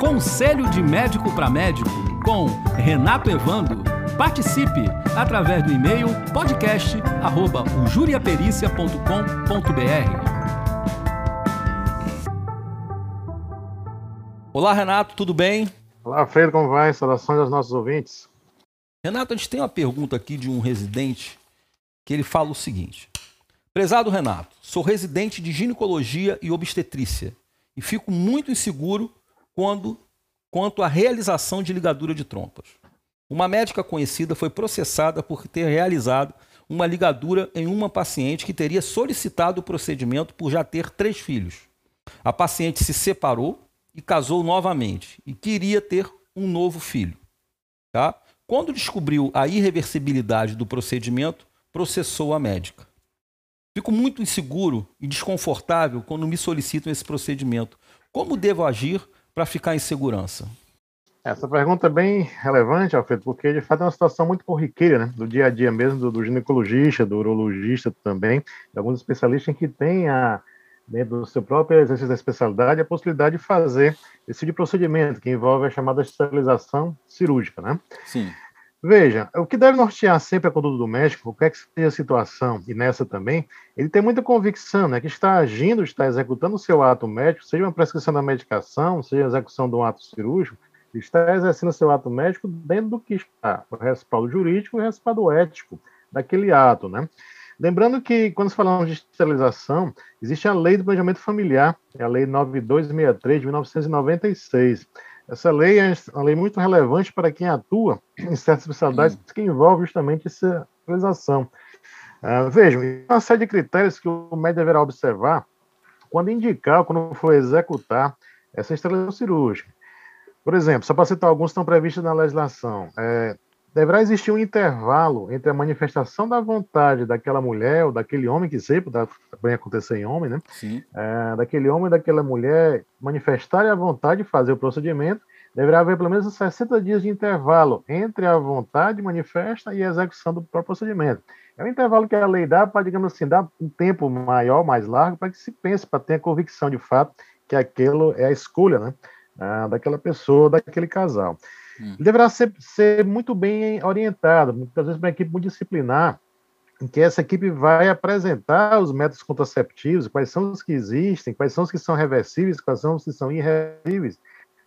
Conselho de Médico para Médico com Renato Evando. Participe através do e-mail podcast@ujuriapericia.com.br. Olá, Renato, tudo bem? Olá, Freire, como vai? Saudações aos nossos ouvintes. Renato, a gente tem uma pergunta aqui de um residente que ele fala o seguinte: Prezado Renato, sou residente de ginecologia e obstetrícia e fico muito inseguro quando, quanto à realização de ligadura de trompas. Uma médica conhecida foi processada por ter realizado uma ligadura em uma paciente que teria solicitado o procedimento por já ter três filhos. A paciente se separou e casou novamente e queria ter um novo filho. Tá? Quando descobriu a irreversibilidade do procedimento, processou a médica. Fico muito inseguro e desconfortável quando me solicitam esse procedimento. Como devo agir para ficar em segurança? Essa pergunta é bem relevante, Alfredo, porque de fato é uma situação muito corriqueira, né? Do dia a dia mesmo, do, do ginecologista, do urologista também, de alguns especialistas que têm a, dentro do seu próprio exercício da especialidade, a possibilidade de fazer esse tipo de procedimento, que envolve a chamada esterilização cirúrgica, né? Sim. Veja, o que deve nortear sempre a conduta do médico, qualquer que seja a situação, e nessa também, ele tem muita convicção, né, que está agindo, está executando o seu ato médico, seja uma prescrição da medicação, seja a execução de um ato cirúrgico, está exercendo seu ato médico dentro do que está o respaldo jurídico e o respaldo ético daquele ato, né? Lembrando que, quando falamos de esterilização, existe a Lei do Planejamento Familiar, é a Lei 9263 de 1996. Essa lei é uma lei muito relevante para quem atua em certas especialidades Sim. que envolve justamente essa realização. Uh, vejam, uma série de critérios que o médico deverá observar quando indicar, quando for executar essa esterilização cirúrgica. Por exemplo, só para citar alguns que estão previstos na legislação, é, deverá existir um intervalo entre a manifestação da vontade daquela mulher ou daquele homem, que sempre também acontecer em homem, né? Sim. É, daquele homem ou daquela mulher manifestarem a vontade de fazer o procedimento, deverá haver pelo menos 60 dias de intervalo entre a vontade manifesta e a execução do próprio procedimento. É um intervalo que a lei dá para, digamos assim, dar um tempo maior, mais largo, para que se pense, para ter a convicção de fato que aquilo é a escolha, né? Ah, daquela pessoa, daquele casal. Hum. Deverá ser, ser muito bem orientado, muitas vezes uma equipe multidisciplinar, em que essa equipe vai apresentar os métodos contraceptivos, quais são os que existem, quais são os que são reversíveis, quais são os que são irreversíveis,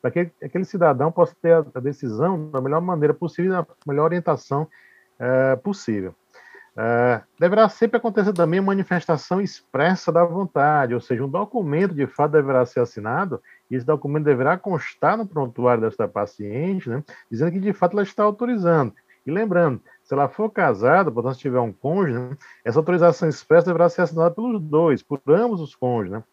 para que aquele cidadão possa ter a, decisão da melhor maneira possível, da melhor orientação é, possível. É, deverá sempre acontecer também manifestação expressa da vontade, ou seja, um documento de fato deverá ser assinado e esse documento deverá constar no prontuário desta paciente, né, dizendo que de fato ela está autorizando. E lembrando, se ela for casada, portanto, se tiver um cônjuge, né, essa autorização expressa deverá ser assinada pelos dois, por ambos os cônjuges. Né?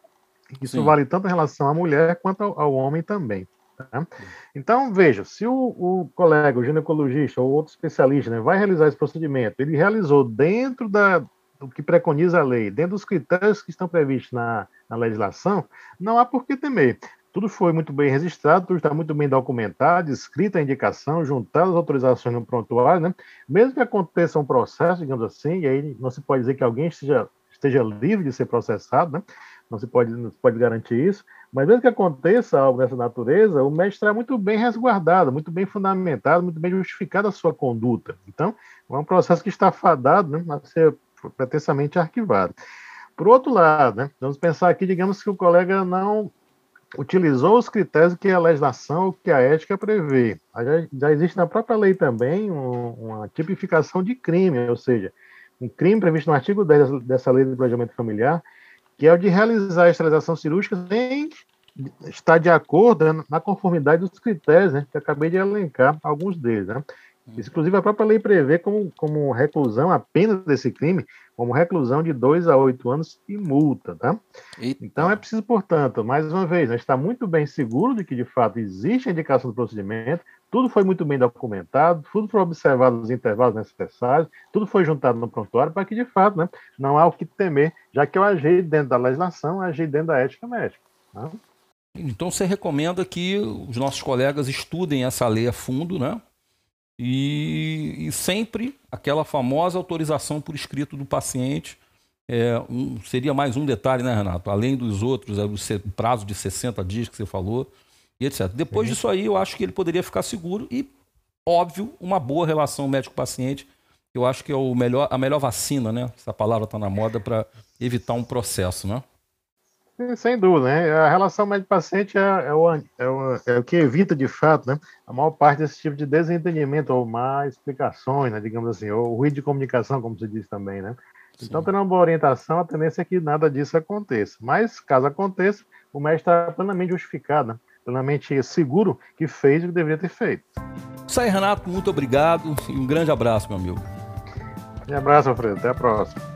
Isso Sim. vale tanto em relação à mulher quanto ao, ao homem também. Tá? Então, veja, se o, o, colega, o ginecologista ou outro especialista né, vai realizar esse procedimento, ele realizou dentro da, do que preconiza a lei, dentro dos critérios que estão previstos na, na legislação, não há por que temer. Tudo foi muito bem registrado, tudo está muito bem documentado, escrita a indicação, juntadas as autorizações no prontuário, né? Mesmo que aconteça um processo, digamos assim, e aí não se pode dizer que alguém esteja, esteja livre de ser processado, né? Não se pode, não pode garantir isso, mas mesmo que aconteça algo dessa natureza, o mestre está muito bem resguardado, muito bem fundamentado, muito bem justificada a sua conduta. Então, é um processo que está fadado né, a ser pretensamente arquivado. Por outro lado, né, vamos pensar aqui, digamos que o colega não utilizou os critérios que a legislação, que a ética prevê. Já, já existe na própria lei também um, uma tipificação de crime, ou seja, um crime previsto no artigo 10 dessa lei do planejamento familiar, que é o de realizar a esterilização cirúrgica sem estar de acordo né, na conformidade dos critérios, né, que acabei de elencar alguns deles. Né? Isso, inclusive, a própria lei prevê como, como reclusão, a pena desse crime, como reclusão de dois a oito anos e multa. Tá? Então, é preciso, portanto, mais uma vez, né, estar muito bem seguro de que, de fato, existe a indicação do procedimento, tudo foi muito bem documentado, tudo foi observado nos intervalos necessários, tudo foi juntado no prontuário para que, de fato, né, não há o que temer, já que eu agi dentro da legislação, agi dentro da ética médica. Tá? Então você recomenda que os nossos colegas estudem essa lei a fundo, né? E, e sempre aquela famosa autorização por escrito do paciente. É, um, seria mais um detalhe, né, Renato? Além dos outros, é o prazo de 60 dias que você falou, e etc. Depois Sim. disso aí, eu acho que ele poderia ficar seguro e, óbvio, uma boa relação médico-paciente. Eu acho que é o melhor, a melhor vacina, né? Essa palavra está na moda para evitar um processo, né? Sem dúvida, né? A relação médico-paciente é, é, o, é, o, é o que evita, de fato, né, a maior parte desse tipo de desentendimento, ou má explicações, né, digamos assim, ou ruído de comunicação, como se diz também, né? Então, tendo uma boa orientação, a tendência é que nada disso aconteça. Mas, caso aconteça, o médico está plenamente justificado, né? plenamente seguro que fez o que deveria ter feito. Isso aí, Renato, muito obrigado e um grande abraço, meu amigo. Um abraço, Alfredo. Até a próxima.